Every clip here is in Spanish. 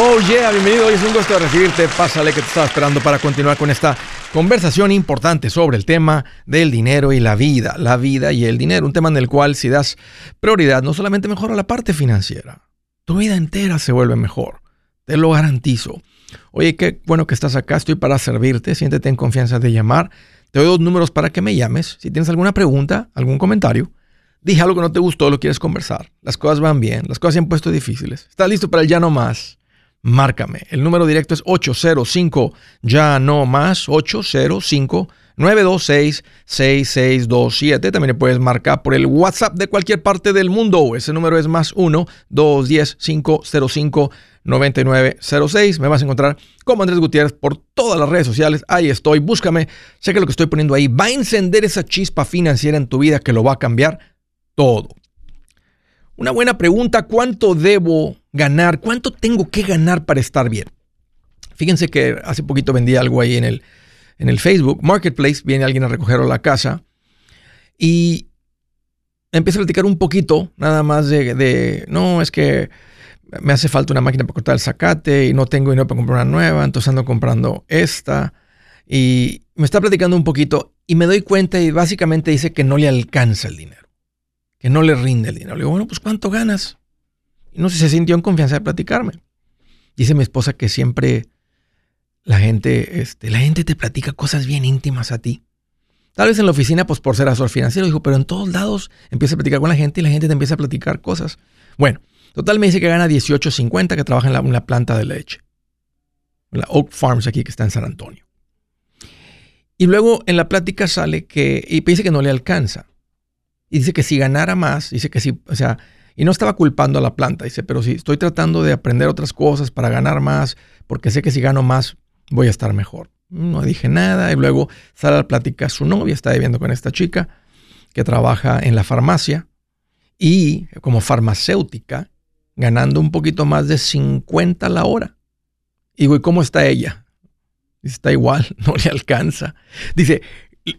Oh yeah, bienvenido. Hoy es un gusto recibirte. Pásale que te estaba esperando para continuar con esta conversación importante sobre el tema del dinero y la vida. La vida y el dinero. Un tema en el cual si das prioridad no solamente mejora la parte financiera, tu vida entera se vuelve mejor. Te lo garantizo. Oye, qué bueno que estás acá. Estoy para servirte. Siéntete en confianza de llamar. Te doy dos números para que me llames. Si tienes alguna pregunta, algún comentario, dije algo que no te gustó, lo quieres conversar. Las cosas van bien. Las cosas se han puesto difíciles. ¿Estás listo para el ya no más? Márcame. El número directo es 805 ya no más 805 926 6627. También le puedes marcar por el WhatsApp de cualquier parte del mundo. Ese número es más 1 210 505 9906. Me vas a encontrar como Andrés Gutiérrez por todas las redes sociales. Ahí estoy. Búscame. Sé que lo que estoy poniendo ahí va a encender esa chispa financiera en tu vida que lo va a cambiar todo. Una buena pregunta, ¿cuánto debo ganar? ¿Cuánto tengo que ganar para estar bien? Fíjense que hace poquito vendí algo ahí en el, en el Facebook Marketplace, viene alguien a recogerlo a la casa y empiezo a platicar un poquito, nada más de, de, no, es que me hace falta una máquina para cortar el zacate y no tengo dinero para comprar una nueva, entonces ando comprando esta. Y me está platicando un poquito y me doy cuenta y básicamente dice que no le alcanza el dinero que no le rinde el dinero. Le digo, bueno, pues ¿cuánto ganas? No sé se sintió en confianza de platicarme. Dice mi esposa que siempre la gente, este, la gente te platica cosas bien íntimas a ti. Tal vez en la oficina, pues por ser asesor financiero, dijo, pero en todos lados empieza a platicar con la gente y la gente te empieza a platicar cosas. Bueno, total me dice que gana 18.50, que trabaja en la, una planta de leche. En la Oak Farms aquí, que está en San Antonio. Y luego en la plática sale que, y dice que no le alcanza. Y dice que si ganara más, dice que si, o sea, y no estaba culpando a la planta, dice, pero si estoy tratando de aprender otras cosas para ganar más, porque sé que si gano más voy a estar mejor. No dije nada y luego sale a la plática su novia, está viviendo con esta chica que trabaja en la farmacia y como farmacéutica ganando un poquito más de 50 la hora. Y digo, ¿y cómo está ella? Dice, está igual, no le alcanza. Dice,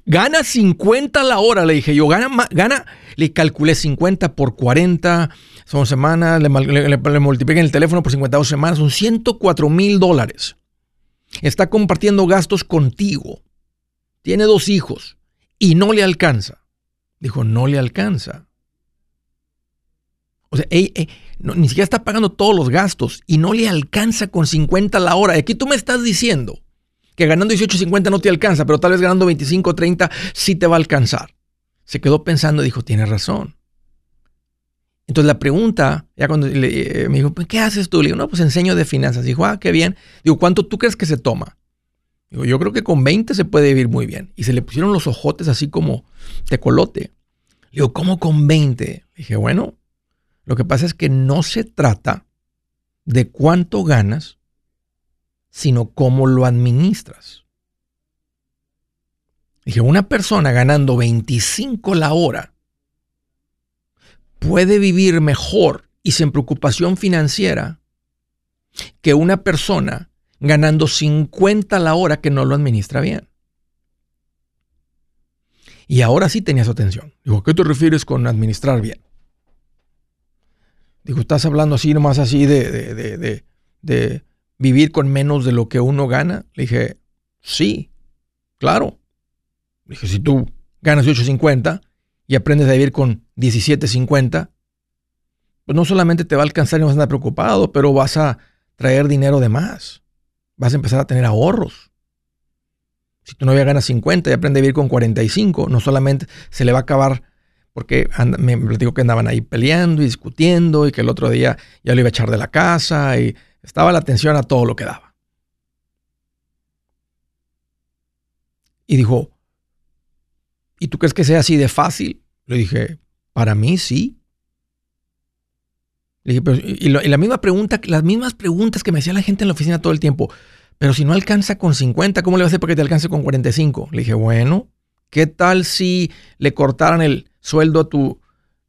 Gana 50 la hora, le dije yo. Gana, gana le calculé 50 por 40, son semanas, le, multipliqué en el teléfono por 52 semanas, son 104 mil dólares. Está compartiendo gastos contigo. Tiene dos hijos y no le alcanza. Dijo, no le alcanza. O sea, ni siquiera está pagando todos los gastos y no le alcanza con 50 la hora. Y aquí tú me estás diciendo que ganando 18.50 no te alcanza, pero tal vez ganando 25 30 sí te va a alcanzar. Se quedó pensando y dijo, tiene razón. Entonces la pregunta, ya cuando le, eh, me dijo, ¿qué haces tú? Le digo, no, pues enseño de finanzas. Dijo, ah, qué bien. Digo, ¿cuánto tú crees que se toma? Digo, yo creo que con 20 se puede vivir muy bien. Y se le pusieron los ojotes así como tecolote. Le digo, ¿cómo con 20? dije, bueno, lo que pasa es que no se trata de cuánto ganas, sino cómo lo administras. Dije, una persona ganando 25 la hora puede vivir mejor y sin preocupación financiera que una persona ganando 50 la hora que no lo administra bien. Y ahora sí tenía su atención. Digo, ¿qué te refieres con administrar bien? Digo, estás hablando así nomás así de vivir con menos de lo que uno gana? Le dije, sí, claro. Le dije, si tú ganas 8.50 y aprendes a vivir con 17.50, pues no solamente te va a alcanzar y no vas a estar preocupado, pero vas a traer dinero de más. Vas a empezar a tener ahorros. Si tu novia gana 50 y aprende a vivir con 45, no solamente se le va a acabar porque me platico que andaban ahí peleando y discutiendo y que el otro día ya lo iba a echar de la casa y estaba la atención a todo lo que daba. Y dijo, ¿y tú crees que sea así de fácil? Le dije, para mí sí. Le dije, pero, y, la misma pregunta, las mismas preguntas que me hacía la gente en la oficina todo el tiempo. Pero si no alcanza con 50, ¿cómo le va a hacer para que te alcance con 45? Le dije, bueno, ¿qué tal si le cortaran el sueldo a tu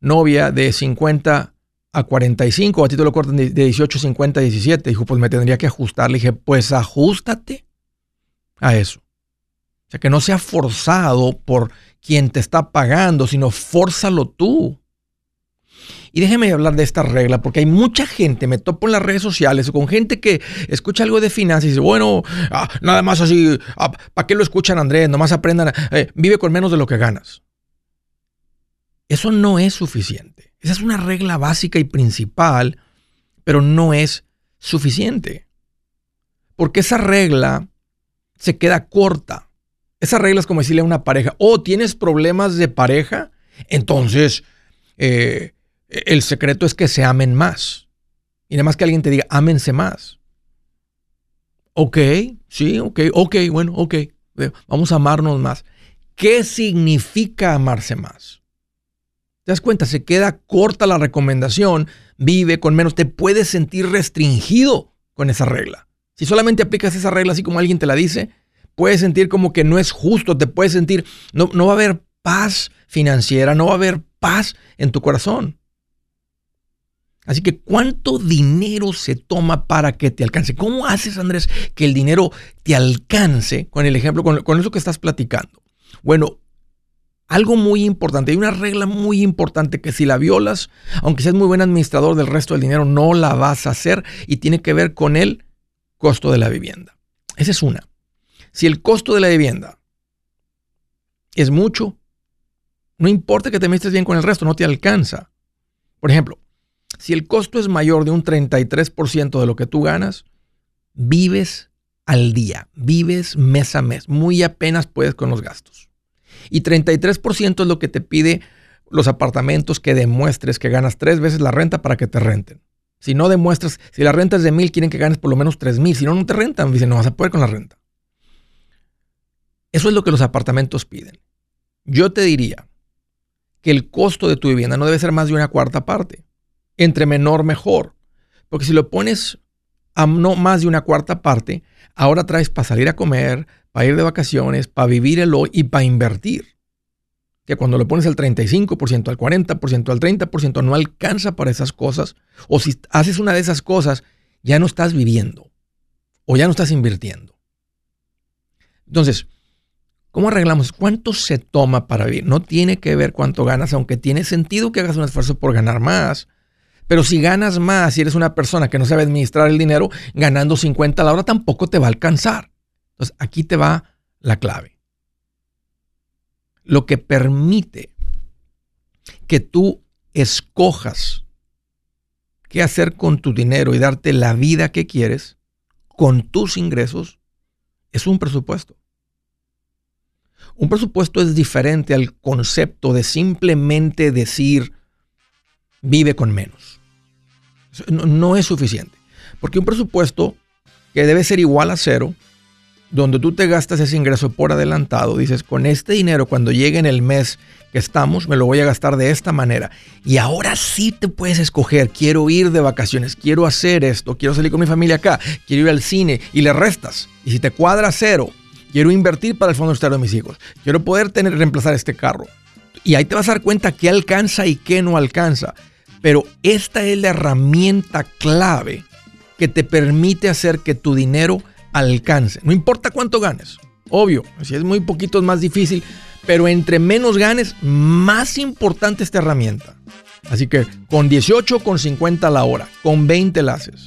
novia de 50 a 45, a ti te lo cortan de 18, 50, 17. Dijo, pues me tendría que ajustar. Le dije, pues ajustate a eso. O sea, que no sea forzado por quien te está pagando, sino fórzalo tú. Y déjeme hablar de esta regla, porque hay mucha gente, me topo en las redes sociales con gente que escucha algo de finanzas y dice, bueno, ah, nada más así, ah, ¿para qué lo escuchan Andrés? Nomás aprendan, eh, vive con menos de lo que ganas. Eso no es suficiente. Esa es una regla básica y principal, pero no es suficiente. Porque esa regla se queda corta. Esa regla es como decirle a una pareja, oh, ¿tienes problemas de pareja? Entonces, eh, el secreto es que se amen más. Y nada más que alguien te diga, ámense más. Ok, sí, ok, ok, bueno, ok. Vamos a amarnos más. ¿Qué significa amarse más? ¿Te das cuenta? Se queda corta la recomendación, vive con menos, te puedes sentir restringido con esa regla. Si solamente aplicas esa regla así como alguien te la dice, puedes sentir como que no es justo, te puedes sentir, no, no va a haber paz financiera, no va a haber paz en tu corazón. Así que, ¿cuánto dinero se toma para que te alcance? ¿Cómo haces, Andrés, que el dinero te alcance con el ejemplo, con, eso que estás platicando? Bueno, algo muy importante, hay una regla muy importante que si la violas, aunque seas muy buen administrador del resto del dinero, no la vas a hacer y tiene que ver con el costo de la vivienda. Esa es una. Si el costo de la vivienda es mucho, no importa que te metes bien con el resto, no te alcanza. Por ejemplo, si el costo es mayor de un 33% de lo que tú ganas, vives al día, vives mes a mes, muy apenas puedes con los gastos. Y 33% es lo que te pide los apartamentos que demuestres que ganas tres veces la renta para que te renten. Si no demuestras, si la renta es de mil, quieren que ganes por lo menos tres mil. Si no, no te rentan. Dicen, no vas a poder con la renta. Eso es lo que los apartamentos piden. Yo te diría, que el costo de tu vivienda no debe ser más de una cuarta parte. Entre menor, mejor. Porque si lo pones a no más de una cuarta parte, ahora traes para salir a comer, para ir de vacaciones, para vivir el hoy y para invertir. Que cuando lo pones al 35%, al 40%, al 30%, no alcanza para esas cosas. O si haces una de esas cosas, ya no estás viviendo. O ya no estás invirtiendo. Entonces, ¿Cómo arreglamos? ¿Cuánto se toma para vivir? No tiene que ver cuánto ganas, aunque tiene sentido que hagas un esfuerzo por ganar más. Pero si ganas más y eres una persona que no sabe administrar el dinero, ganando 50 a la hora tampoco te va a alcanzar. Entonces, aquí te va la clave. Lo que permite que tú escojas qué hacer con tu dinero y darte la vida que quieres con tus ingresos es un presupuesto. Un presupuesto es diferente al concepto de simplemente decir vive con menos. No, es suficiente. Porque un presupuesto que debe ser igual a cero, donde tú te gastas ese ingreso por adelantado, dices, con este dinero cuando llegue en el mes que estamos, me lo voy a gastar de esta manera. Y ahora sí te puedes escoger, quiero ir de vacaciones, quiero hacer esto, quiero salir con mi familia acá, quiero ir al cine y le restas. Y si te cuadra cero, Quiero invertir para el fondo estero de mis hijos. Quiero poder tener, reemplazar este carro. Y ahí te vas a dar cuenta qué alcanza y qué no alcanza. Pero esta es la herramienta clave que te permite hacer que tu dinero alcance. No importa cuánto ganes. Obvio, si es muy poquito es más difícil. Pero entre menos ganes, más importante esta herramienta. Así que con 18, con 50 a la hora, con 20 la haces.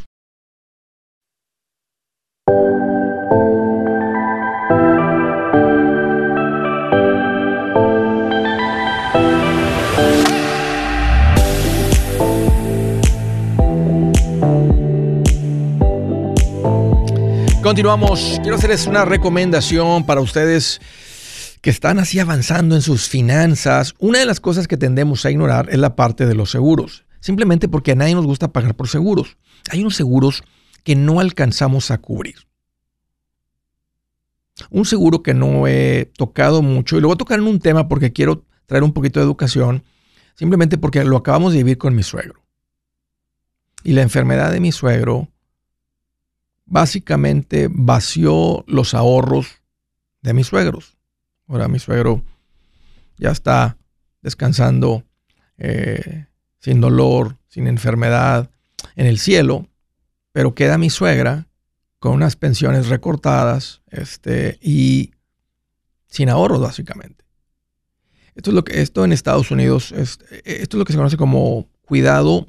Continuamos. Quiero hacerles una recomendación para ustedes que están así avanzando en sus finanzas. Una de las cosas que tendemos a ignorar es la parte de los seguros. Simplemente porque a nadie nos gusta pagar por seguros. Hay unos seguros que no alcanzamos a cubrir. Un seguro que no he tocado mucho, y lo voy a tocar en un tema porque quiero traer un poquito de educación, simplemente porque lo acabamos de vivir con mi suegro. Y la enfermedad de mi suegro básicamente vació los ahorros de mis suegros. Ahora mi suegro ya está descansando eh, sin dolor, sin enfermedad en el cielo, pero queda mi suegra con unas pensiones recortadas este, y sin ahorros básicamente. Esto es lo que esto en Estados Unidos esto es lo que se conoce como cuidado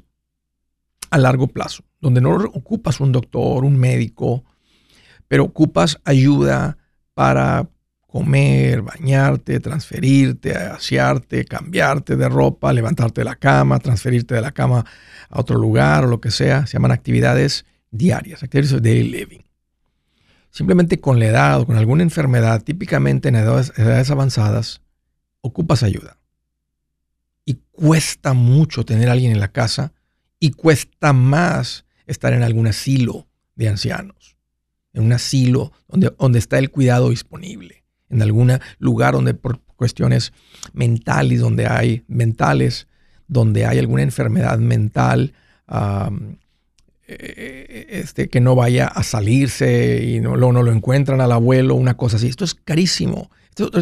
a largo plazo, donde no ocupas un doctor, un médico, pero ocupas ayuda para comer, bañarte, transferirte, asearte, cambiarte de ropa, levantarte de la cama, transferirte de la cama a otro lugar o lo que sea. Se llaman actividades diarias, actividades de daily living. Simplemente con la edad o con alguna enfermedad, típicamente en edades, edades avanzadas, ocupas ayuda. Y cuesta mucho tener a alguien en la casa y cuesta más estar en algún asilo de ancianos, en un asilo donde, donde está el cuidado disponible, en algún lugar donde por cuestiones mentales, donde hay mentales, donde hay alguna enfermedad mental, eh, este, que no vaya a salirse y no, no, lo encuentran al abuelo, una cosa así. Esto es carísimo.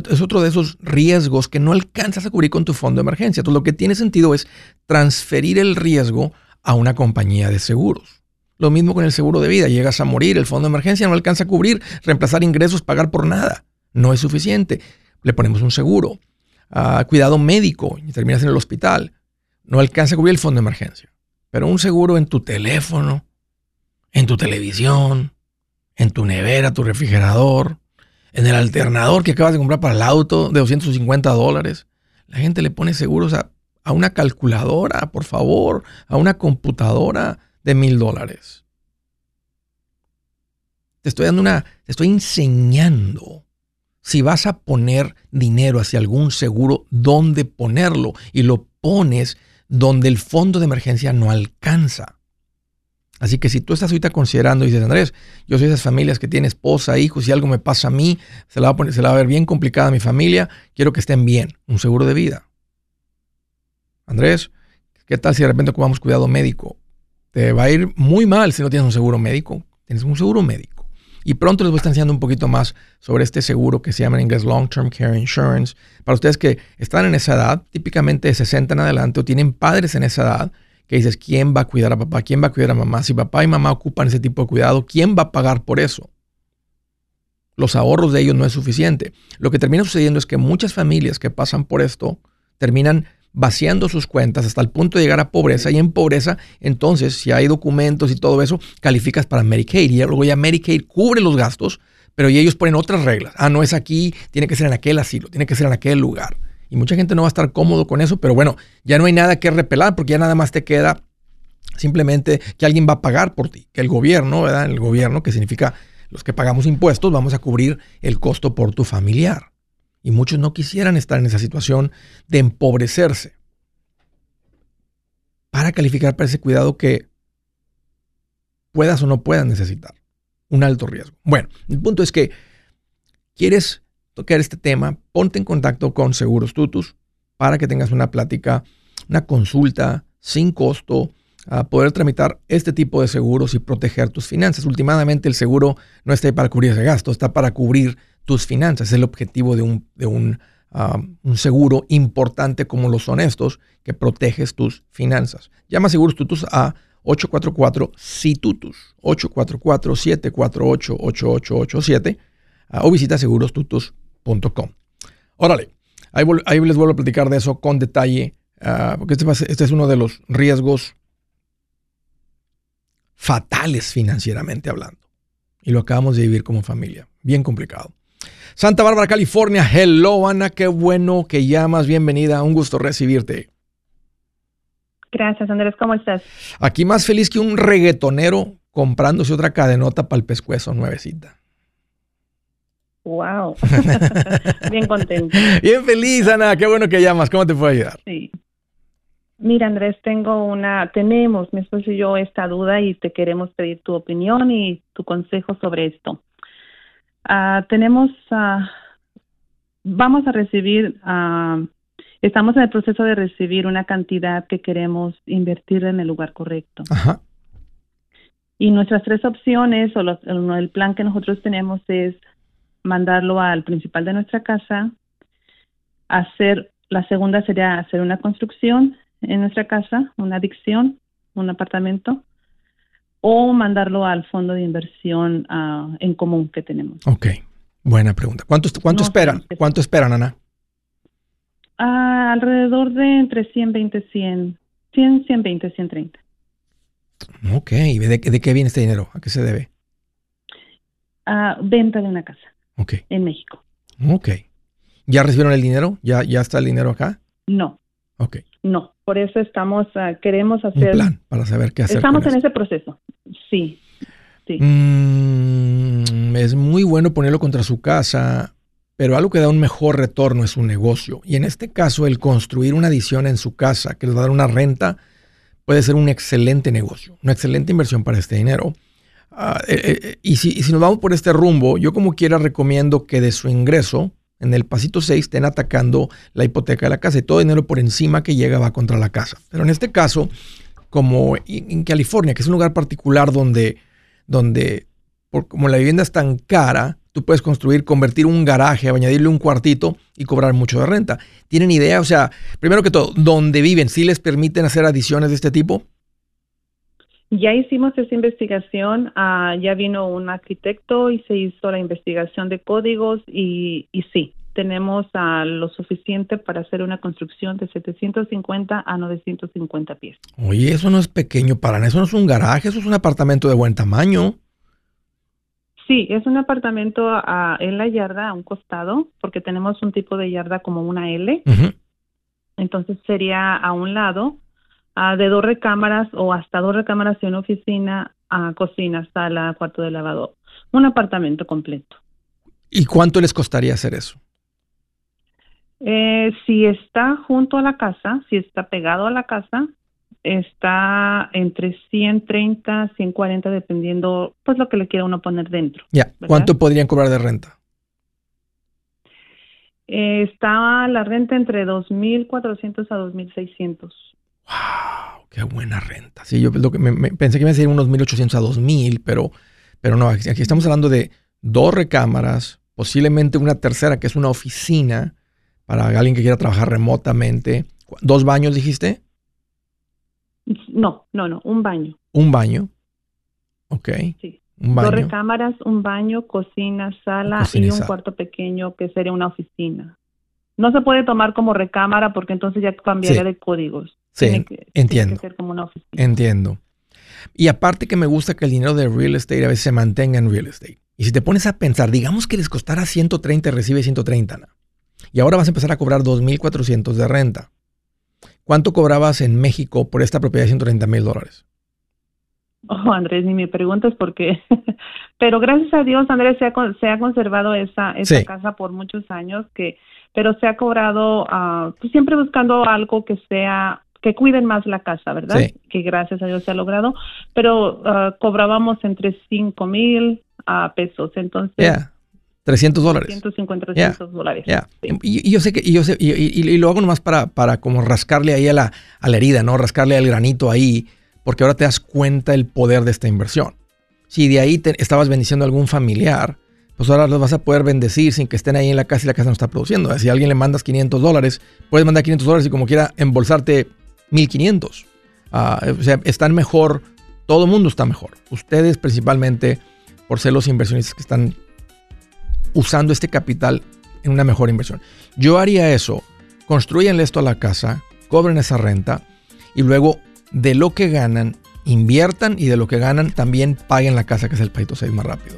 Es otro de esos riesgos que no alcanzas a cubrir con tu fondo de emergencia. Entonces, lo que tiene sentido es transferir el riesgo a una compañía de seguros. Lo mismo con el seguro de vida. Llegas a morir, el fondo de emergencia no alcanza a cubrir, reemplazar ingresos, pagar por nada. No es suficiente. Le ponemos un seguro. Ah, cuidado médico y terminas en el hospital. No alcanza a cubrir el fondo de emergencia. Pero un seguro en tu teléfono, en tu televisión, en tu nevera, tu refrigerador, en el alternador que acabas de comprar para el auto de 250 dólares. La gente le pone seguros a a una calculadora, por favor, a una computadora de mil dólares. Te estoy dando una, te estoy enseñando si vas a poner dinero hacia algún seguro, dónde ponerlo y lo pones donde el fondo de emergencia no alcanza. Así que si tú estás ahorita considerando y dices, Andrés, yo soy de esas familias que tienen esposa, hijos, si algo me pasa a mí, se la va a, poner, se la va a ver bien complicada a mi familia, quiero que estén bien, un seguro de vida. Andrés, ¿qué tal si de repente ocupamos cuidado médico? Te va a ir muy mal si no tienes un seguro médico. Tienes un seguro médico. Y pronto les voy a estar enseñando un poquito más sobre este seguro que se llama en inglés Long Term Care Insurance. Para ustedes que están en esa edad, típicamente de 60 en adelante, o tienen padres en esa edad, que dices, ¿quién va a cuidar a papá? ¿Quién va a cuidar a mamá? Si papá y mamá ocupan ese tipo de cuidado, ¿quién va a pagar por eso? Los ahorros de ellos no es suficiente. Lo que termina sucediendo es que muchas familias que pasan por esto terminan vaciando sus cuentas hasta el punto de llegar a pobreza y en pobreza, entonces si hay documentos y todo eso, calificas para Medicaid y luego ya Medicaid cubre los gastos, pero ellos ponen otras reglas. Ah, no es aquí, tiene que ser en aquel asilo, tiene que ser en aquel lugar. Y mucha gente no va a estar cómodo con eso, pero bueno, ya no hay nada que repelar porque ya nada más te queda Simplemente que alguien va a pagar por ti, que el gobierno, ¿verdad? El gobierno, que significa los que pagamos impuestos, vamos a cubrir el costo por tu familiar. Y muchos no quisieran estar en esa situación de empobrecerse para calificar para ese cuidado que puedas o no puedas necesitar. Un alto riesgo. Bueno, el punto es que quieres tocar este tema, ponte en contacto con Seguros Tutus para que tengas una plática, una consulta sin costo, a poder tramitar este tipo de seguros y proteger tus finanzas. Últimamente el seguro no está ahí para cubrir ese gasto, está para cubrir tus finanzas. Es el objetivo de un, de un, un seguro importante como los son estos, que proteges tus finanzas. Llama Seguros Tutus a 844-SITUTUS, 844-748-8887 o visita segurostutus.com. Órale, ahí, ahí, les vuelvo a platicar de eso con detalle, uh, porque este, este, es uno de los riesgos fatales financieramente hablando. Y lo acabamos de vivir como familia. Bien complicado. Santa Bárbara, California. Hello, Ana. Qué bueno que llamas. Bienvenida. Un gusto recibirte. Gracias, Andrés. ¿Cómo estás? Aquí más feliz que un reggaetonero comprándose otra cadenota para el pescuezo nuevecita. Wow. Bien contento. Bien feliz, Ana. Qué bueno que llamas. ¿Cómo te puedo ayudar? Sí. Mira, Andrés, tengo una, tenemos, mi esposo y yo, esta duda y te queremos pedir tu opinión y tu consejo sobre esto. Uh, tenemos, uh, vamos a recibir, uh, estamos en el proceso de recibir una cantidad que queremos invertir en el lugar correcto. Ajá. Y nuestras tres opciones o los, el plan que nosotros tenemos es mandarlo al principal de nuestra casa, hacer, la segunda sería hacer una construcción en nuestra casa, una adicción, un apartamento, o mandarlo al fondo de inversión uh, en común que tenemos. Ok, buena pregunta. ¿Cuánto, cuánto esperan? ¿Cuánto esperan, Ana? Uh, alrededor de entre 120, 100, 100, 120, 130. Ok, ¿y de, de qué viene este dinero? ¿A qué se debe? Uh, venta de una casa. Ok. En México. Ok. ¿Ya recibieron el dinero? ¿Ya, ya está el dinero acá? No. Ok. No, por eso estamos, uh, queremos hacer... Un plan para saber qué hacer. Estamos en ese proceso, sí. Mm, es muy bueno ponerlo contra su casa, pero algo que da un mejor retorno es un negocio. Y en este caso, el construir una adición en su casa que les va a dar una renta puede ser un excelente negocio, una excelente inversión para este dinero. Uh, eh, y, si, y si nos vamos por este rumbo, yo como quiera recomiendo que de su ingreso, en el pasito 6 estén atacando la hipoteca de la casa y todo dinero por encima que llega va contra la casa. Pero en este caso, como en California, que es un lugar particular donde, donde por, como la vivienda es tan cara, tú puedes construir, convertir un garaje, añadirle un cuartito y cobrar mucho de renta. ¿Tienen idea? O sea, primero que todo, ¿dónde viven? ¿Sí les permiten hacer adiciones de este tipo? Ya hicimos esa investigación, uh, ya vino un arquitecto y se hizo la investigación de códigos y, y sí, tenemos uh, lo suficiente para hacer una construcción de 750 a 950 pies. Oye, eso no es pequeño para nada, eso no es un garaje, eso es un apartamento de buen tamaño. Sí, es un apartamento en la yarda, a un costado, porque tenemos un tipo de yarda como una L. Uh -huh. Entonces sería a un lado uh, de dos recámaras o hasta dos recámaras y una oficina, cocina, sala, cuarto de lavado. Un apartamento completo. ¿Y cuánto les costaría hacer eso? Eh, si está junto a la casa, si está pegado a la casa, está entre 130, 140, dependiendo, pues lo que le quiera uno poner dentro. Ya, yeah. ¿cuánto podrían cobrar de renta? Eh, está la renta entre 2.400 a 2.600. ¡Wow! ¡Qué buena renta! Sí, yo lo que me, me, pensé que iba a ser unos 1.800 a 2.000, pero, pero no, aquí estamos hablando de dos recámaras, posiblemente una tercera que es una oficina para alguien que quiera trabajar remotamente. ¿Dos baños dijiste? No, no, no, un baño. ¿Un baño? Ok. Sí. Un baño. Dos recámaras, un baño, cocina, sala cocina y un sala. cuarto pequeño que sería una oficina. No se puede tomar como recámara porque entonces ya cambiaría Sí. de códigos. Sí, Tiene que- tiene entiendo. que ser como una oficina. Entiendo. Y aparte que me gusta que el dinero de real estate a veces se mantenga en real estate. Y si te pones a pensar, digamos que les costara 130 y recibe 130, Ana. Y ahora vas a empezar a cobrar 2.400 de renta. ¿Cuánto cobrabas en México por esta propiedad de 130 mil dólares? Oh, Andrés, ni me preguntas por qué. pero gracias a Dios, Andrés, se ha, se ha conservado esa, esa casa por muchos años, que pero se ha cobrado, uh, siempre buscando algo que sea que cuiden más la casa, ¿verdad? Que gracias a Dios se ha logrado, pero uh, cobrábamos entre 5 mil a pesos, entonces... Yeah. 300 dólares. 150, 300 dólares. Y, yo sé que, y yo sé, y, y, lo hago nomás para, para como rascarle ahí a la, a la herida, ¿no? Rascarle al granito ahí, porque ahora te das cuenta el poder de esta inversión. Si de ahí te, estabas bendiciendo a algún familiar, pues ahora los vas a poder bendecir sin que estén ahí en la casa y la casa no está produciendo. Si a alguien le mandas 500 dólares, puedes mandar 500 dólares y como quiera embolsarte 1500. Ah, o sea, están mejor, todo el mundo está mejor. Ustedes principalmente, por ser los inversionistas que están usando este capital en una mejor inversión. Yo haría eso, construyanle esto a la casa, cobren esa renta y luego de lo que ganan, inviertan y de lo que ganan también paguen la casa, que es el paito 6 más rápido.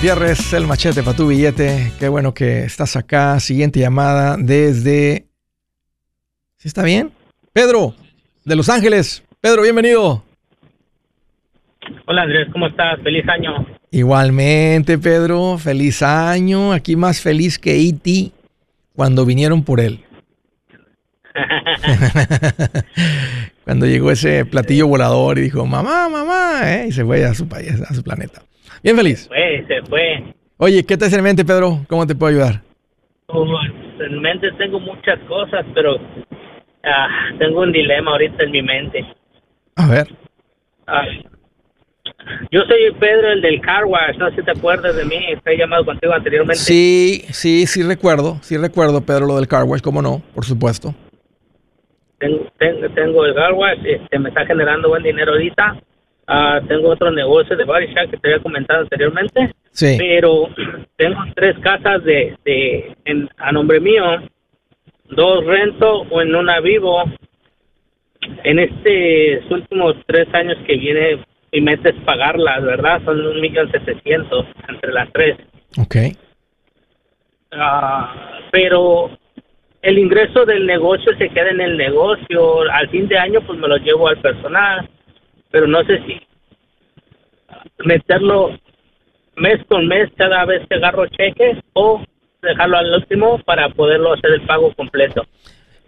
Gutiérrez, el machete para tu billete. Qué bueno que estás acá. Siguiente llamada desde. ¿Sí está bien? Pedro, de Los Ángeles. Pedro, bienvenido. Hola Andrés, ¿cómo estás? Feliz año. Igualmente, Pedro, feliz año. Aquí más feliz que E.T. cuando vinieron por él. cuando llegó ese platillo volador y dijo, mamá, mamá, ¿eh? y se fue a su país, a su planeta. Bien feliz. Se fue, se fue. Oye, ¿qué te hace en mente, Pedro? ¿Cómo te puedo ayudar? en mente tengo muchas cosas, pero ah, tengo un dilema ahorita en mi mente. A ver. Ah, yo soy Pedro, el del car wash, no sé si te acuerdas de mí, he llamado contigo anteriormente. Sí, sí, sí recuerdo, sí recuerdo, Pedro, lo del car wash, cómo no, por supuesto. Tengo, tengo, el car wash, este, me está generando buen dinero ahorita, Ah, tengo otro negocio de body shop que te había comentado anteriormente. Sí. Pero tengo tres casas de, de a nombre mío, dos rento o en una vivo. En estos últimos tres años que viene mi meta es pagarlas, ¿verdad? Son un millón setecientos entre las tres. Ok. Ah, pero el ingreso del negocio se queda en el negocio. Al fin de año, pues me lo llevo al personal pero no sé si meterlo mes con mes cada vez que agarro cheques o dejarlo al último para poderlo hacer el pago completo.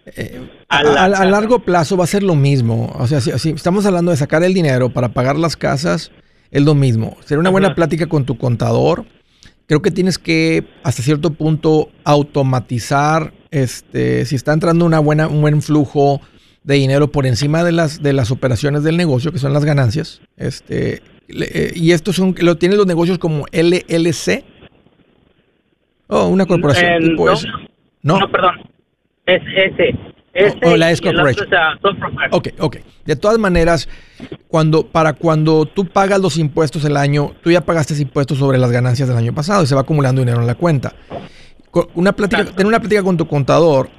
Eh, a, largo plazo va a ser lo mismo. O sea, si, estamos hablando de sacar el dinero para pagar las casas, es lo mismo. Sería una buena plática con tu contador. Creo que tienes que, hasta cierto punto, automatizar, este, si está entrando una buena, un buen flujo de dinero por encima de las, de las operaciones del negocio, que son las ganancias. Este, eh, y estos son, lo tienen los negocios como LLC. Oh, una corporación eh, tipo no, no, no, perdón. Es ese. o oh, oh, la S Corporation. ok, ok. De todas maneras, cuando, para cuando tú pagas los impuestos el año, tú ya pagaste impuestos sobre las ganancias del año pasado y se va acumulando dinero en la cuenta. Una plática, tener una plática con tu contador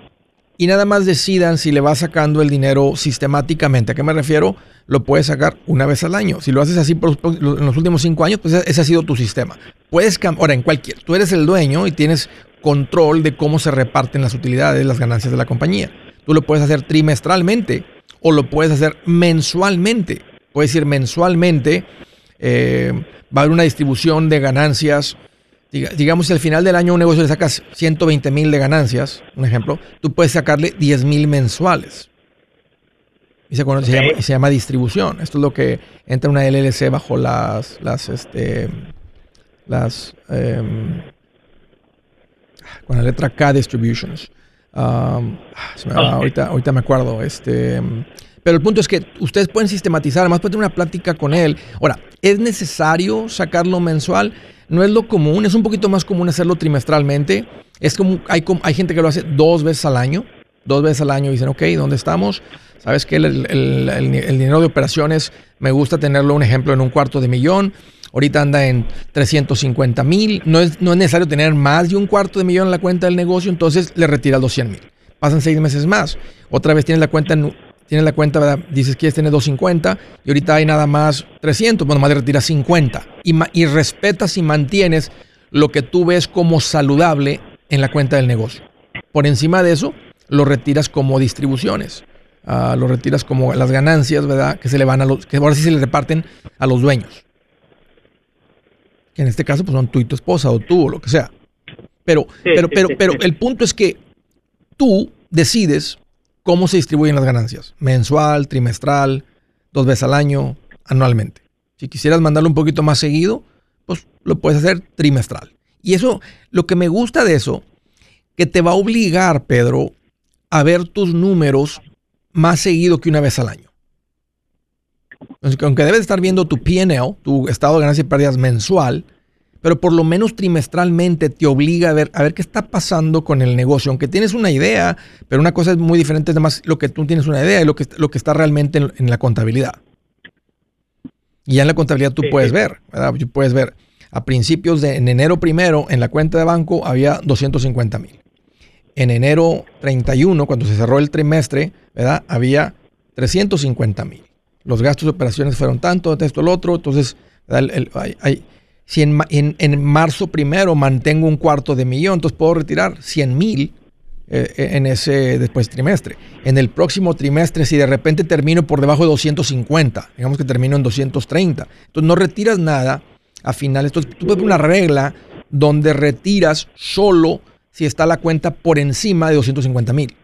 y nada más decidan si le vas sacando el dinero sistemáticamente. ¿A qué me refiero? Lo puedes sacar una vez al año. Si lo haces así en los últimos cinco años, pues ese ha sido tu sistema. Puedes ahora en cualquier, tú eres el dueño y tienes control de cómo se reparten las utilidades, las ganancias de la compañía. Tú lo puedes hacer trimestralmente o lo puedes hacer mensualmente. Puedes ir mensualmente, eh, va a haber una distribución de ganancias. Digamos, si al final del año a un negocio le sacas 120 mil de ganancias, un ejemplo, tú puedes sacarle 10 mil mensuales. Y se, se, llama, distribución. Esto es lo que entra una LLC bajo las, las, este, las, em, con la letra K Distributions. Um, ahorita, ahorita me acuerdo. Este, pero el punto es que ustedes pueden sistematizar, además pueden tener una plática con él. Ahora, ¿es necesario sacarlo mensual? No es lo común, es un poquito más común hacerlo trimestralmente. Es como, hay, hay gente que lo hace dos veces al año. Dos veces al año dicen, ok, ¿dónde estamos? Sabes que el, dinero de operaciones me gusta tenerlo, un ejemplo, en un cuarto de millón. Ahorita anda en 350 mil. No es, no es necesario tener más de un cuarto de millón en la cuenta del negocio, entonces le retiras los 100 mil. Pasan seis meses más. Otra vez tienes la cuenta, tienes la cuenta, ¿verdad? dices que tener 250 y ahorita hay nada más 300, bueno, más le retiras 50. Y, y respetas y mantienes lo que tú ves como saludable en la cuenta del negocio. Por encima de eso, lo retiras como distribuciones. Uh, lo retiras como las ganancias, ¿verdad? Que se le van a los, que ahora sí se le reparten a los dueños que en este caso pues son tú y tu esposa o tú o lo que sea. Pero, pero, pero, pero el punto es que tú decides cómo se distribuyen las ganancias, mensual, trimestral, dos veces al año, anualmente. Si quisieras mandarlo un poquito más seguido, pues lo puedes hacer trimestral. Y eso, lo que me gusta de eso, que te va a obligar, Pedro, a ver tus números más seguido que una vez al año aunque debes estar viendo tu PNL, tu estado de ganancias y pérdidas mensual, pero por lo menos trimestralmente te obliga a ver, a ver qué está pasando con el negocio. Aunque tienes una idea, pero una cosa es muy diferente, además lo que tú tienes una idea y lo que, lo que está realmente en, la contabilidad. Y ya en la contabilidad tú puedes ver, ¿verdad? Tú puedes ver, a principios de en enero primero, en la cuenta de banco había 250 mil. En enero 31, cuando se cerró el trimestre, ¿verdad? Había 350 mil los gastos de operaciones fueron tanto, esto, lo otro, entonces si en, en, marzo primero mantengo un cuarto de millón, entonces puedo retirar 100 mil eh, eh, en ese después trimestre. En el próximo trimestre, si de repente termino por debajo de 250, digamos que termino en 230, entonces no retiras nada a finales. Entonces tú puedes una regla donde retiras solo si está la cuenta por encima de 250 mil.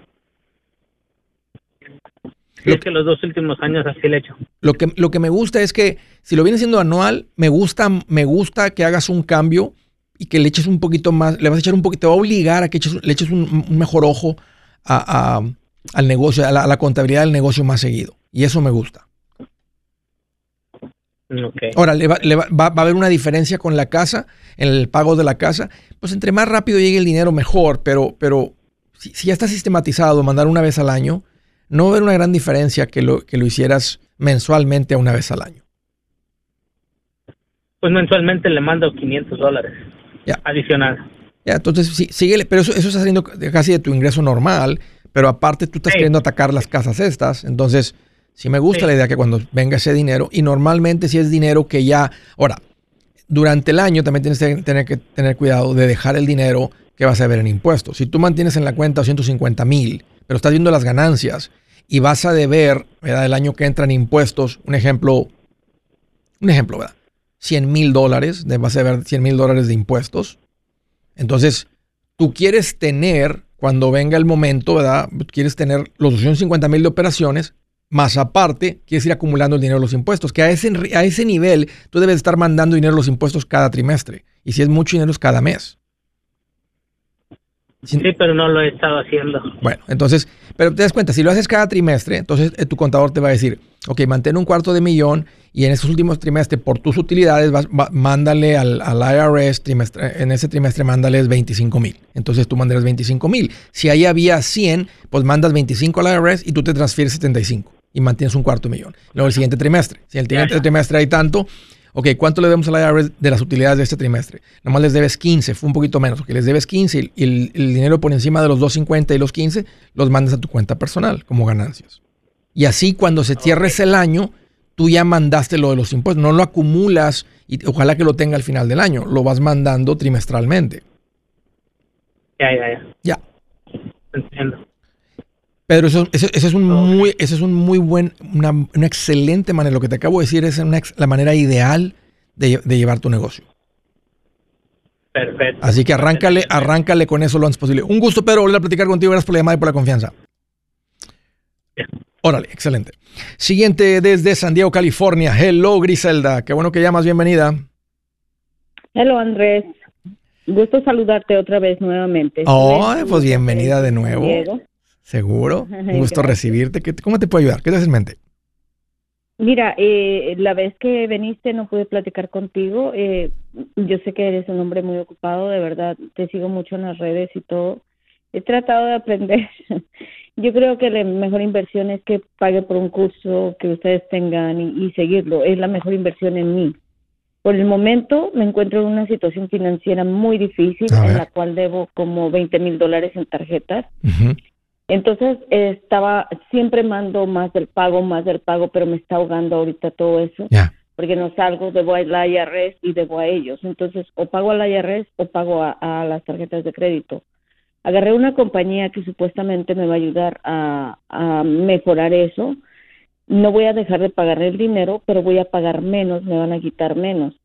Sí, es que los dos últimos años así le he hecho. Lo que, lo que me gusta es que si lo viene siendo anual, me gusta, me gusta que hagas un cambio y que le eches un poquito más, le vas a echar un poquito, te va a obligar a que le eches un, mejor ojo a, al negocio, a la, contabilidad del negocio más seguido. Y eso me gusta. Okay. Ahora, le, va, va, a haber una diferencia con la casa, en el pago de la casa. Pues entre más rápido llegue el dinero, mejor. Pero, pero si, si ya está sistematizado, mandar una vez al año, no va a haber una gran diferencia que lo, que lo hicieras mensualmente a una vez al año. Pues mensualmente le mando 500 dólares ya. adicional. Ya, entonces sí, síguele, pero eso, eso está saliendo casi de tu ingreso normal, pero aparte tú estás queriendo atacar las casas estas, entonces sí me gusta la idea que cuando venga ese dinero, y normalmente si es dinero que ya, ahora, durante el año también tienes que tener que tener cuidado de dejar el dinero que vas a ver en impuestos. Si tú mantienes en la cuenta 150 mil, pero estás viendo las ganancias y vas a deber, ¿verdad? El año que entra en impuestos, un ejemplo, un ejemplo, ¿verdad? 100 mil dólares, vas a deber 100 mil dólares de impuestos. Entonces, tú quieres tener, cuando venga el momento, ¿verdad? Quieres tener los 250 mil de operaciones, más aparte, quieres ir acumulando el dinero de los impuestos, que a ese, a ese nivel tú debes estar mandando dinero de los impuestos cada trimestre. Y si es mucho dinero es cada mes. Sí, pero no lo he estado haciendo. Bueno, entonces, pero te das cuenta, si lo haces cada trimestre, entonces eh, tu contador te va a decir, ok, mantén un cuarto de millón y en esos últimos trimestres, por tus utilidades, vas, mándale al, IRS, trimestre, en ese trimestre mándales 25 mil. Entonces tú mandas 25 mil. Si ahí había 100, pues mandas 25 al IRS y tú te transfieres 75 y mantienes un cuarto de millón. Luego el siguiente trimestre, si el siguiente trimestre hay tanto, ok, ¿cuánto le debemos al IRS de las utilidades de este trimestre? Nomás les debes 15, fue un poquito menos, ok, les debes 15 y el, dinero por encima de los 250 y los 15 los mandas a tu cuenta personal como ganancias. Y así cuando se cierres el año, tú ya mandaste lo de los impuestos, no lo acumulas y ojalá que lo tenga al final del año, lo vas mandando trimestralmente. Ya, ya, ya. Ya. Entiendo. Pedro, eso, es un muy, eso es un muy buen, una, excelente manera. Lo que te acabo de decir es la manera ideal de, llevar tu negocio. Perfecto. Así que arráncale, arráncale con eso lo antes posible. Un gusto, Pedro, volver a platicar contigo. Gracias por la llamada y por la confianza. Órale, excelente. Siguiente desde San Diego, California. Hello, Griselda. Qué bueno que llamas. Bienvenida. Hello, Andrés. Gusto saludarte otra vez nuevamente. Oh, pues bienvenida de nuevo. Seguro. Un gusto recibirte. ¿Cómo te puedo ayudar? ¿Qué haces en mente? Mira, eh, la vez que viniste no pude platicar contigo. Eh, yo sé que eres un hombre muy ocupado, de verdad. Te sigo mucho en las redes y todo. He tratado de aprender. yo creo que la mejor inversión es que pague por un curso que ustedes tengan y seguirlo. Es la mejor inversión en mí. Por el momento me encuentro en una situación financiera muy difícil en la cual debo como 20 mil dólares en tarjetas. Entonces estaba, siempre mando más del pago, más del pago, pero me está ahogando ahorita todo eso. Porque no salgo, debo a la IRS y debo a ellos. Entonces o pago a la IRS o pago a, las tarjetas de crédito. Agarré una compañía que supuestamente me va a ayudar a, a mejorar eso. No voy a dejar de pagar el dinero, pero voy a pagar menos, me van a quitar menos.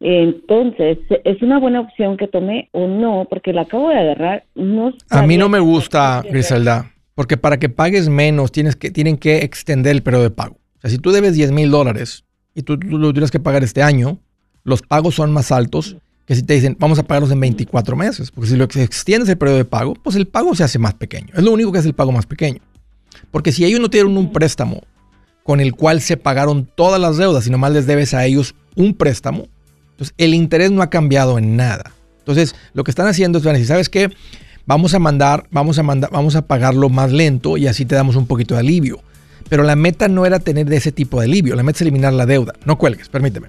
Entonces, ¿es una buena opción que tomé o no? Porque la acabo de agarrar. No a mí no me gusta, Griselda, porque para que pagues menos tienes que, tienen que extender el periodo de pago. O sea, si tú debes 10 mil dólares y tú, lo tienes que pagar este año, los pagos son más altos que si te dicen vamos a pagarlos en 24 meses. Porque si lo extiendes el periodo de pago, pues el pago se hace más pequeño. Es lo único que es el pago más pequeño. Porque si ellos no tienen un préstamo con el cual se pagaron todas las deudas y nomás les debes a ellos un préstamo, entonces, el interés no ha cambiado en nada. Entonces, lo que están haciendo es, decir, ¿sabes qué? Vamos a mandar, vamos a mandar, vamos a pagarlo más lento y así te damos un poquito de alivio. Pero la meta no era tener de ese tipo de alivio, la meta es eliminar la deuda. No cuelgues, permíteme.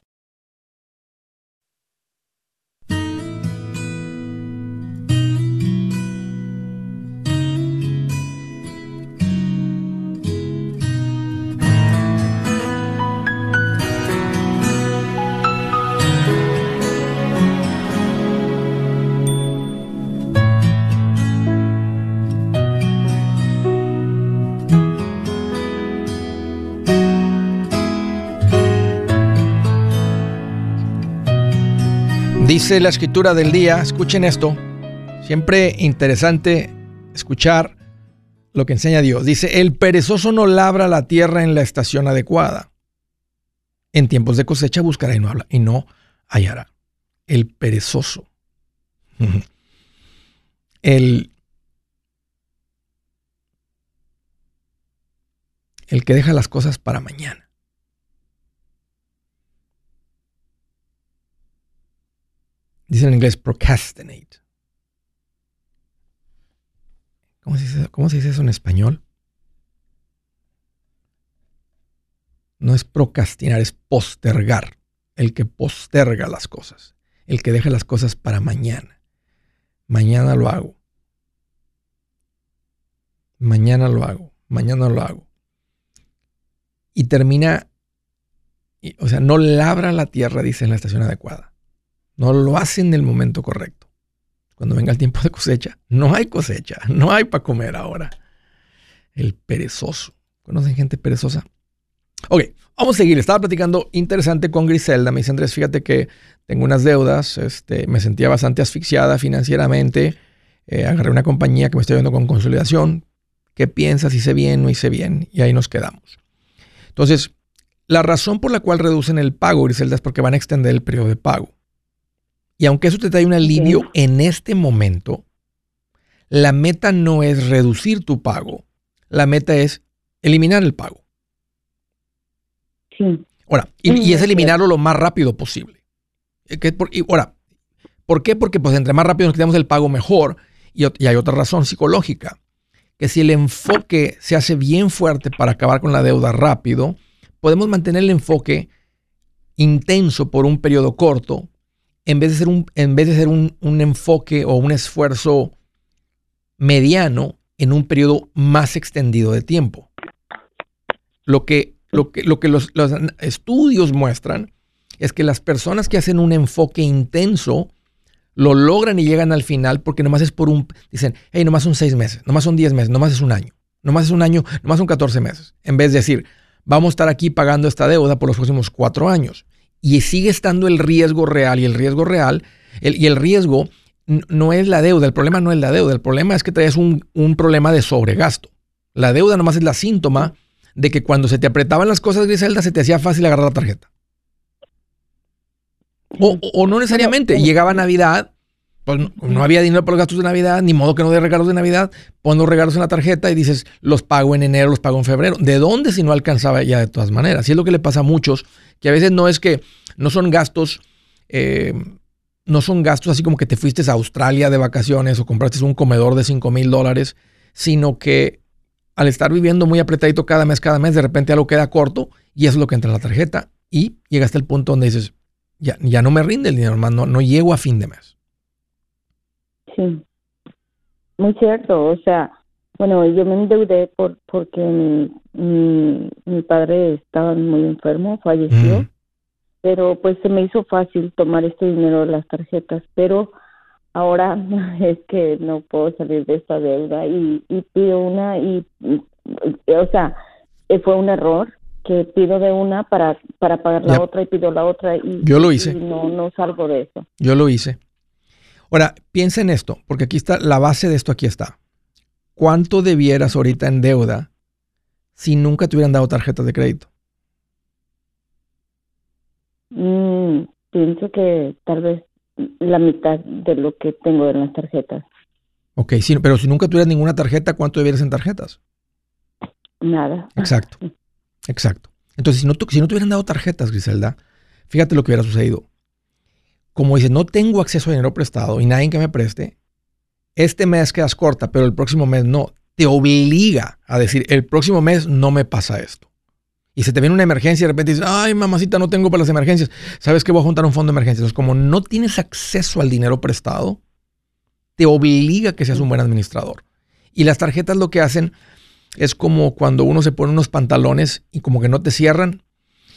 La escritura del día, escuchen esto, siempre interesante escuchar lo que enseña Dios. Dice, el perezoso no labra la tierra en la estación adecuada. En tiempos de cosecha buscará y no, habla, y no hallará. El perezoso. El, el que deja las cosas para mañana. Dice en inglés procrastinate. ¿Cómo se, dice, ¿Cómo se dice eso en español? No es procrastinar, es postergar. El que posterga las cosas. El que deja las cosas para mañana. Mañana lo hago. Mañana lo hago. Mañana lo hago. Y termina, o sea, no labra la tierra, dice en la estación adecuada. No lo hacen en el momento correcto. Cuando venga el tiempo de cosecha, no hay cosecha, no hay para comer ahora. El perezoso. ¿Conocen gente perezosa? Ok, vamos a seguir. Estaba platicando interesante con Griselda. Me dice Andrés, fíjate que tengo unas deudas. Este, me sentía bastante asfixiada financieramente. Eh, agarré una compañía que me estoy viendo con consolidación. qué piensas, hice bien, no hice bien, y ahí nos quedamos. Entonces, la razón por la cual reducen el pago, Griselda, es porque van a extender el periodo de pago. Y aunque eso te trae un alivio en este momento, la meta no es reducir tu pago, la meta es eliminar el pago. Sí. Ahora, y, es eliminarlo lo más rápido posible. Eh, ahora, ¿por qué? Porque pues entre más rápido nos quitamos el pago, mejor. Y, y, hay otra razón psicológica, que si el enfoque se hace bien fuerte para acabar con la deuda rápido, podemos mantener el enfoque intenso por un periodo corto, en vez de ser un, en vez de ser un, enfoque o un esfuerzo mediano en un periodo más extendido de tiempo. Lo que, lo que, lo que los, estudios muestran es que las personas que hacen un enfoque intenso lo logran y llegan al final porque nomás es por un, dicen, hey, nomás son seis meses, nomás son diez meses, nomás es un año, nomás es un año, nomás son 14 meses. En vez de decir, vamos a estar aquí pagando esta deuda por los próximos cuatro años. Y sigue estando el riesgo real y el riesgo real, y el riesgo no es la deuda, el problema no es la deuda, el problema es que traes un, un problema de sobregasto. La deuda nomás es la síntoma de que cuando se te apretaban las cosas, Griselda, se te hacía fácil agarrar la tarjeta. O, no necesariamente, llegaba Navidad, pues no, había dinero para los gastos de Navidad, ni modo que no dé regalos de Navidad, pon los regalos en la tarjeta y dices, los pago en enero, los pago en febrero. ¿De dónde si no alcanzaba ya de todas maneras? Y es lo que le pasa a muchos, que a veces no es que no son gastos, eh, no son gastos así como que te fuiste a Australia de vacaciones o compraste un comedor de 5 mil dólares, sino que al estar viviendo muy apretadito cada mes, cada mes, de repente algo queda corto y es lo que entra en la tarjeta y llegaste al punto donde dices, ya, ya no me rinde el dinero, más no, no llego a fin de mes. Sí, muy cierto, o sea, bueno, yo me endeudé por porque mi, mi, padre estaba muy enfermo, falleció, pero pues se me hizo fácil tomar este dinero de las tarjetas, pero ahora es que no puedo salir de esta deuda y, y pido una y, o sea, eh, fue un error que pido de una para, para pagar la otra y pido la otra y, yo lo hice. no, no salgo de eso. Yo lo hice. Ahora, piensa en esto, porque aquí está, la base de esto aquí está. ¿Cuánto debieras ahorita en deuda si nunca te hubieran dado tarjetas de crédito? Mm, pienso que tal vez la mitad de lo que tengo en las tarjetas. Ok, sí, pero si nunca tuvieras ninguna tarjeta, ¿cuánto debieras en tarjetas? Nada. Exacto, exacto. Entonces, si no, si no te hubieran dado tarjetas, Griselda, fíjate lo que hubiera sucedido. Como dices, no tengo acceso a dinero prestado y nadie que me preste, este mes quedas corta, pero el próximo mes no. Te obliga a decir, el próximo mes no me pasa esto y se te viene una emergencia y de repente dices, ay, mamacita, no tengo para las emergencias. ¿Sabes que voy a juntar un fondo de emergencias? Como no tienes acceso al dinero prestado, te obliga a que seas un buen administrador. Y las tarjetas lo que hacen es como cuando uno se pone unos pantalones y como que no te cierran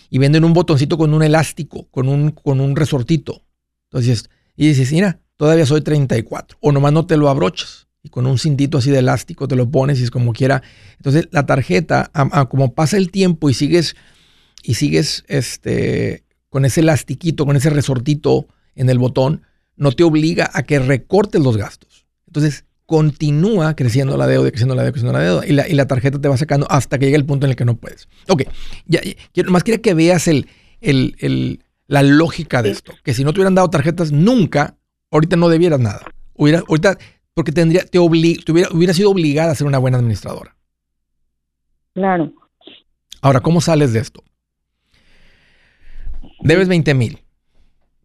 y venden un botoncito con un elástico, con un, con un resortito. Entonces, y dices, mira, todavía soy 34. O nomás no te lo abrochas y con un cintito así de elástico te lo pones y es como quiera. Entonces la tarjeta, como pasa el tiempo y sigues, y sigues este, con ese elastiquito, con ese resortito en el botón, no te obliga a que recortes los gastos. Entonces continúa creciendo la deuda, creciendo la deuda, creciendo la deuda y la, y la tarjeta te va sacando hasta que llega el punto en el que no puedes. Ok, ya, ya nomás quería que veas el, el, la lógica de esto, que si no te hubieran dado tarjetas nunca, ahorita no debieras nada. Hubiera, ahorita porque tendría, te, hubiera, sido obligada a ser una buena administradora. Claro. Ahora, ¿cómo sales de esto? Debes 20 mil.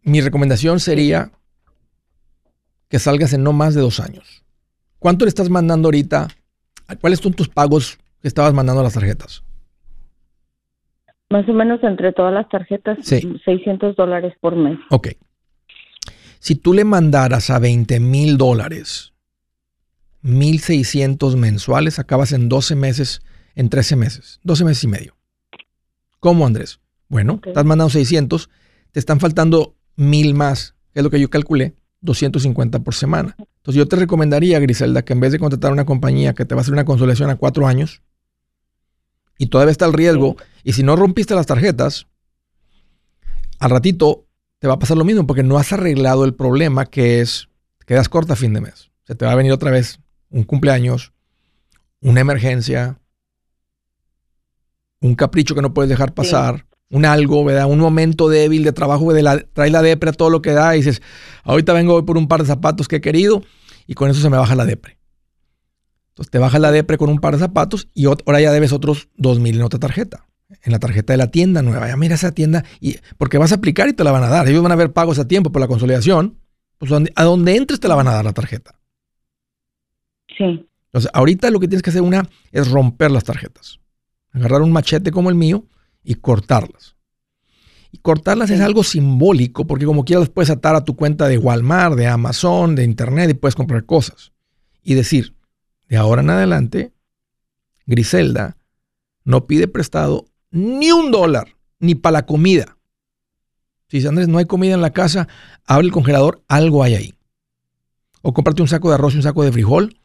Mi recomendación sería que salgas en no más de dos años. ¿Cuánto le estás mandando ahorita? ¿Cuáles son tus pagos que estabas mandando a las tarjetas? Más o menos entre todas las tarjetas, 600 dólares por mes. Ok. Si tú le mandaras a 20 mil dólares 1.600 mensuales, acabas en 12 meses, en 13 meses, 12 meses y medio. ¿Cómo, Andrés? Bueno, estás mandando 600, te están faltando 1.000 más, que es lo que yo calculé, 250 por semana. Entonces yo te recomendaría, Griselda, que en vez de contratar una compañía que te va a hacer una consolidación a cuatro años, y todavía está el riesgo, y si no rompiste las tarjetas, al ratito te va a pasar lo mismo, porque no has arreglado el problema que es, quedas corta a fin de mes. Se te va a venir otra vez un cumpleaños una emergencia, un capricho que no puedes dejar pasar, un algo, ¿verdad? Un momento débil de trabajo, de la, traes la depre a todo lo que da y dices, ahorita vengo por un par de zapatos que he querido y con eso se me baja la depre. Entonces te baja la depre con un par de zapatos y ahora ya debes otros dos mil en otra tarjeta. En la tarjeta de la tienda nueva. Ya mira esa tienda y porque vas a aplicar y te la van a dar. Ellos van a ver pagos a tiempo por la consolidación. Pues a donde entres te la van a dar la tarjeta. Sí. Entonces, ahorita lo que tienes que hacer una es romper las tarjetas. Agarrar un machete como el mío y cortarlas. Y cortarlas es algo simbólico porque como quieras las puedes atar a tu cuenta de Walmart, de Amazon, de Internet y puedes comprar cosas. Y decir, de ahora en adelante, Griselda no pide prestado ni un dólar, ni para la comida. Si dice, Andrés, no hay comida en la casa, abre el congelador, algo hay ahí. O cómprate un saco de arroz y un saco de frijol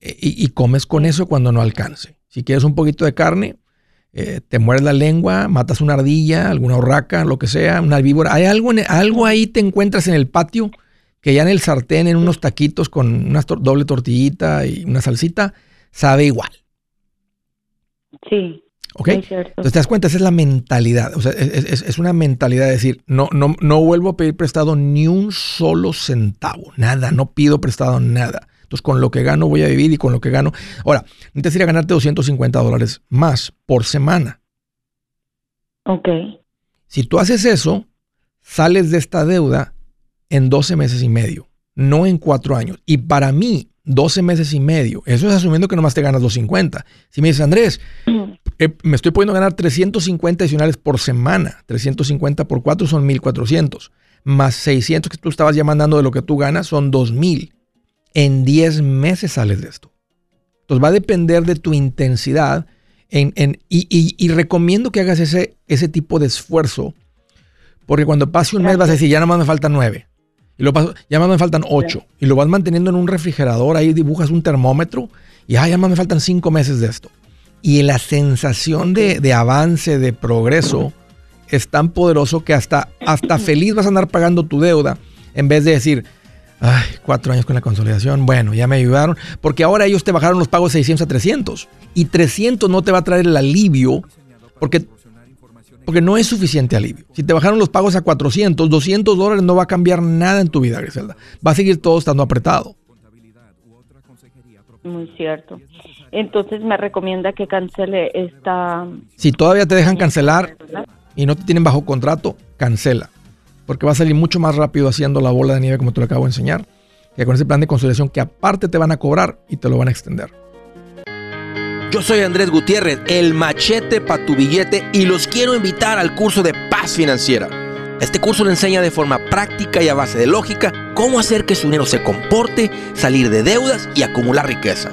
eh, y, comes con eso cuando no alcance. Si quieres un poquito de carne, eh, te mueres la lengua, matas una ardilla, alguna urraca, lo que sea, una víbora. Hay algo, en, algo ahí te encuentras en el patio que ya en el sartén, en unos taquitos con una doble tortillita y una salsita, sabe igual. Sí. ¿Ok? Entonces te das cuenta, esa es la mentalidad. O sea, es, una mentalidad de decir, no, no, no vuelvo a pedir prestado ni un solo centavo, nada, no pido prestado nada. Entonces, con lo que gano voy a vivir y con lo que gano. Ahora, necesitas ir a ganarte 250 dólares más por semana. Ok. Si tú haces eso, sales de esta deuda en 12 meses y medio, no en 4 años. Y para mí, 12 meses y medio, eso es asumiendo que nomás te ganas 250. Si me dices, Andrés, eh, me estoy pudiendo ganar 350 adicionales por semana, 350 por 4 son 1400, más 600 que tú estabas ya mandando de lo que tú ganas son 2000 en 10 meses sales de esto. Entonces va a depender de tu intensidad en, y, recomiendo que hagas ese, ese tipo de esfuerzo, porque cuando pase un mes vas a decir, ya nada más me faltan 9, y lo paso, ya más me faltan 8, y lo vas manteniendo en un refrigerador, ahí dibujas un termómetro, y ah, ya más me faltan 5 meses de esto. Y la sensación de, de, avance, de progreso, es tan poderoso que hasta, hasta feliz vas a andar pagando tu deuda, en vez de decir, Ay, cuatro años con la consolidación. Bueno, ya me ayudaron. Porque ahora ellos te bajaron los pagos de 600 a 300. Y 300 no te va a traer el alivio. Porque, porque no es suficiente alivio. Si te bajaron los pagos a 400, 200 dólares no va a cambiar nada en tu vida, Griselda. Va a seguir todo estando apretado. Muy cierto. Entonces me recomienda que cancele esta... Si todavía te dejan cancelar y no te tienen bajo contrato, cancela porque va a salir mucho más rápido haciendo la bola de nieve como te lo acabo de enseñar, que con ese plan de consolidación que aparte te van a cobrar y te lo van a extender. Yo soy Andrés Gutiérrez, el machete para tu billete y los quiero invitar al curso de paz financiera. Este curso le enseña de forma práctica y a base de lógica cómo hacer que su dinero se comporte, salir de deudas y acumular riqueza.